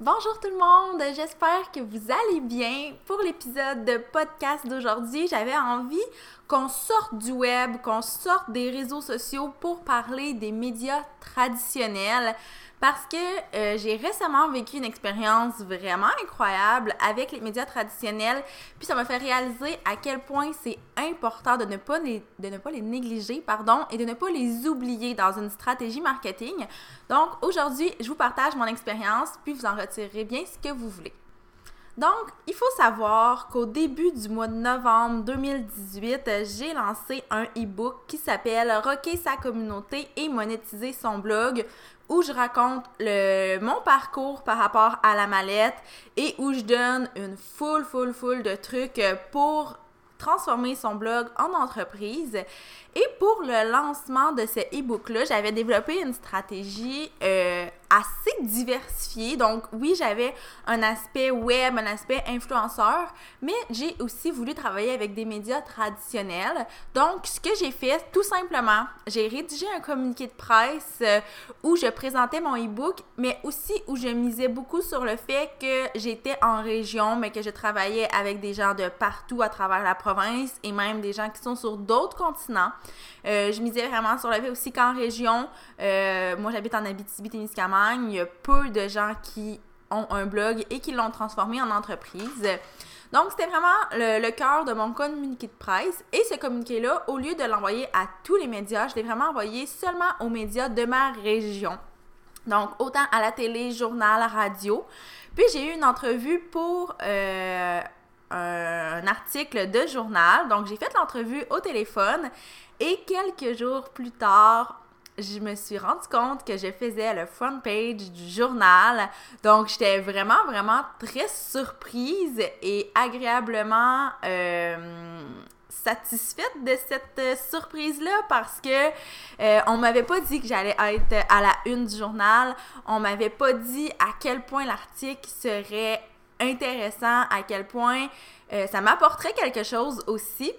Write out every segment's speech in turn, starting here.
Bonjour tout le monde, j'espère que vous allez bien. Pour l'épisode de podcast d'aujourd'hui, j'avais envie qu'on sorte du web, qu'on sorte des réseaux sociaux pour parler des médias traditionnels parce que euh, j'ai récemment vécu une expérience vraiment incroyable avec les médias traditionnels, puis ça m'a fait réaliser à quel point c'est important de ne pas les de ne pas les négliger, pardon, et de ne pas les oublier dans une stratégie marketing. Donc aujourd'hui, je vous partage mon expérience, puis vous en retirerez bien ce que vous voulez. Donc, il faut savoir qu'au début du mois de novembre 2018, j'ai lancé un e-book qui s'appelle Rocker sa communauté et monétiser son blog où je raconte le, mon parcours par rapport à la mallette et où je donne une full, full, full de trucs pour transformer son blog en entreprise. Et pour le lancement de ce e-book-là, j'avais développé une stratégie euh, assez diversifiée. Donc oui, j'avais un aspect web, un aspect influenceur, mais j'ai aussi voulu travailler avec des médias traditionnels. Donc ce que j'ai fait, tout simplement, j'ai rédigé un communiqué de presse euh, où je présentais mon e-book, mais aussi où je misais beaucoup sur le fait que j'étais en région, mais que je travaillais avec des gens de partout à travers la province et même des gens qui sont sur d'autres continents. Euh, je misais vraiment sur le fait aussi qu'en région, euh, moi j'habite en Abitibi-Témiscamingue, il y a peu de gens qui ont un blog et qui l'ont transformé en entreprise. Donc, c'était vraiment le, cœur de mon communiqué de presse. Et ce communiqué-là, au lieu de l'envoyer à tous les médias, je l'ai vraiment envoyé seulement aux médias de ma région. Donc, autant à la télé, journal, radio. Puis, j'ai eu une entrevue pour euh, un article de journal. Donc, j'ai fait l'entrevue au téléphone et quelques jours plus tard, je me suis rendu compte que je faisais le front page du journal. Donc, j'étais vraiment, vraiment très surprise et agréablement euh, satisfaite de cette surprise-là parce que euh, on m'avait pas dit que j'allais être à la une du journal. On m'avait pas dit à quel point l'article serait intéressant, à quel point euh, ça m'apporterait quelque chose aussi.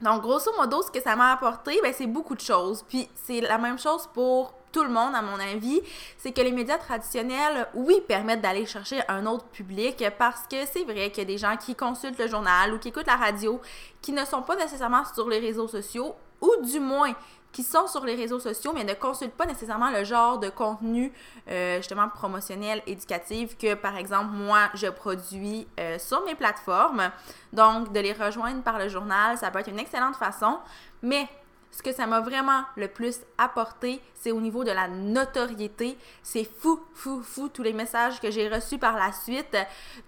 Donc, grosso modo, ce que ça m'a apporté, ben, c'est beaucoup de choses. Puis, c'est la même chose pour tout le monde, à mon avis, c'est que les médias traditionnels, oui, permettent d'aller chercher un autre public parce que c'est vrai qu'il y a des gens qui consultent le journal ou qui écoutent la radio qui ne sont pas nécessairement sur les réseaux sociaux ou du moins qui sont sur les réseaux sociaux, mais ne consultent pas nécessairement le genre de contenu euh, justement promotionnel, éducatif que, par exemple, moi, je produis euh, sur mes plateformes. Donc, de les rejoindre par le journal, ça peut être une excellente façon. Mais ce que ça m'a vraiment le plus apporté, c'est au niveau de la notoriété. C'est fou, fou, fou tous les messages que j'ai reçus par la suite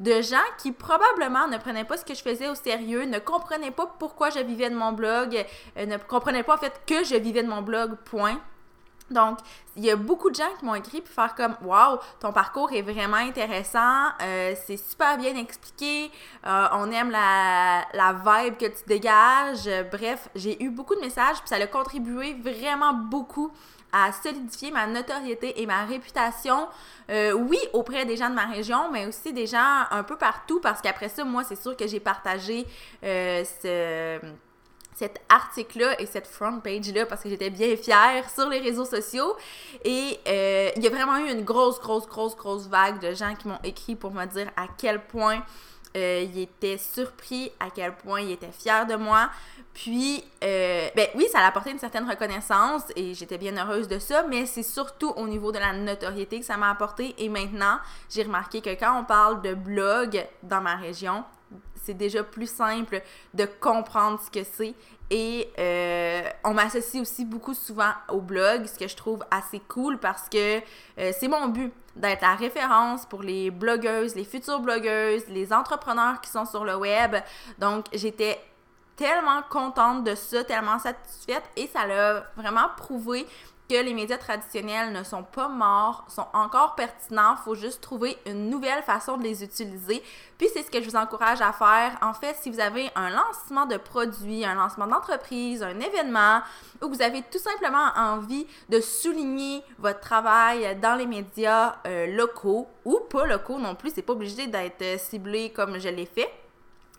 de gens qui probablement ne prenaient pas ce que je faisais au sérieux, ne comprenaient pas pourquoi je vivais de mon blog, euh, ne comprenaient pas en fait que je vivais de mon blog, point. Donc, il y a beaucoup de gens qui m'ont écrit pour faire comme Waouh, ton parcours est vraiment intéressant, euh, c'est super bien expliqué, euh, on aime la, vibe que tu dégages. Bref, j'ai eu beaucoup de messages, puis ça a contribué vraiment beaucoup à solidifier ma notoriété et ma réputation, euh, oui, auprès des gens de ma région, mais aussi des gens un peu partout, parce qu'après ça, moi, c'est sûr que j'ai partagé ce cet article-là et cette front page-là parce que j'étais bien fière sur les réseaux sociaux. Et euh, il y a vraiment eu une grosse, grosse, grosse, grosse vague de gens qui m'ont écrit pour me dire à quel point euh, ils étaient surpris, à quel point ils étaient fiers de moi. Puis, euh, ben oui, ça a apporté une certaine reconnaissance et j'étais bien heureuse de ça, mais c'est surtout au niveau de la notoriété que ça m'a apporté. Et maintenant, j'ai remarqué que quand on parle de blog dans ma région, c'est déjà plus simple de comprendre ce que c'est. Et euh, on m'associe aussi beaucoup souvent au blog, ce que je trouve assez cool parce que euh, c'est mon but d'être la référence pour les blogueuses, les futures blogueuses, les entrepreneurs qui sont sur le web. Donc, j'étais tellement contente de ça, tellement satisfaite et ça l'a vraiment prouvé que les médias traditionnels ne sont pas morts, sont encore pertinents, faut juste trouver une nouvelle façon de les utiliser. Puis c'est ce que je vous encourage à faire. En fait, si vous avez un lancement de produit, un lancement d'entreprise, un événement, ou que vous avez tout simplement envie de souligner votre travail dans les médias euh, locaux ou pas locaux non plus, c'est pas obligé d'être ciblé comme je l'ai fait.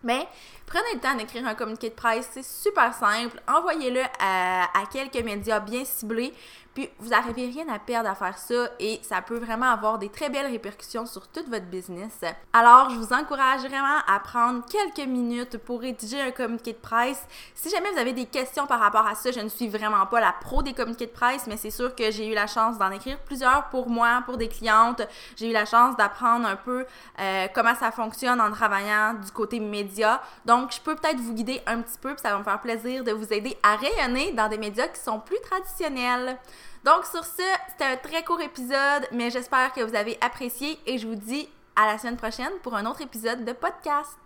Mais prenez le temps d'écrire un communiqué de presse, c'est super simple. Envoyez-le à, quelques médias bien ciblés. Puis vous n'arrivez rien à perdre à faire ça et ça peut vraiment avoir des très belles répercussions sur toute votre business. Alors, je vous encourage vraiment à prendre quelques minutes pour rédiger un communiqué de presse. Si jamais vous avez des questions par rapport à ça, je ne suis vraiment pas la pro des communiqués de presse, mais c'est sûr que j'ai eu la chance d'en écrire plusieurs pour moi, pour des clientes. J'ai eu la chance d'apprendre un peu euh, comment ça fonctionne en travaillant du côté média. Donc, je peux peut-être vous guider un petit peu, puis ça va me faire plaisir de vous aider à rayonner dans des médias qui sont plus traditionnels. Donc sur ce, c'était un très court épisode, mais j'espère que vous avez apprécié et je vous dis à la semaine prochaine pour un autre épisode de podcast.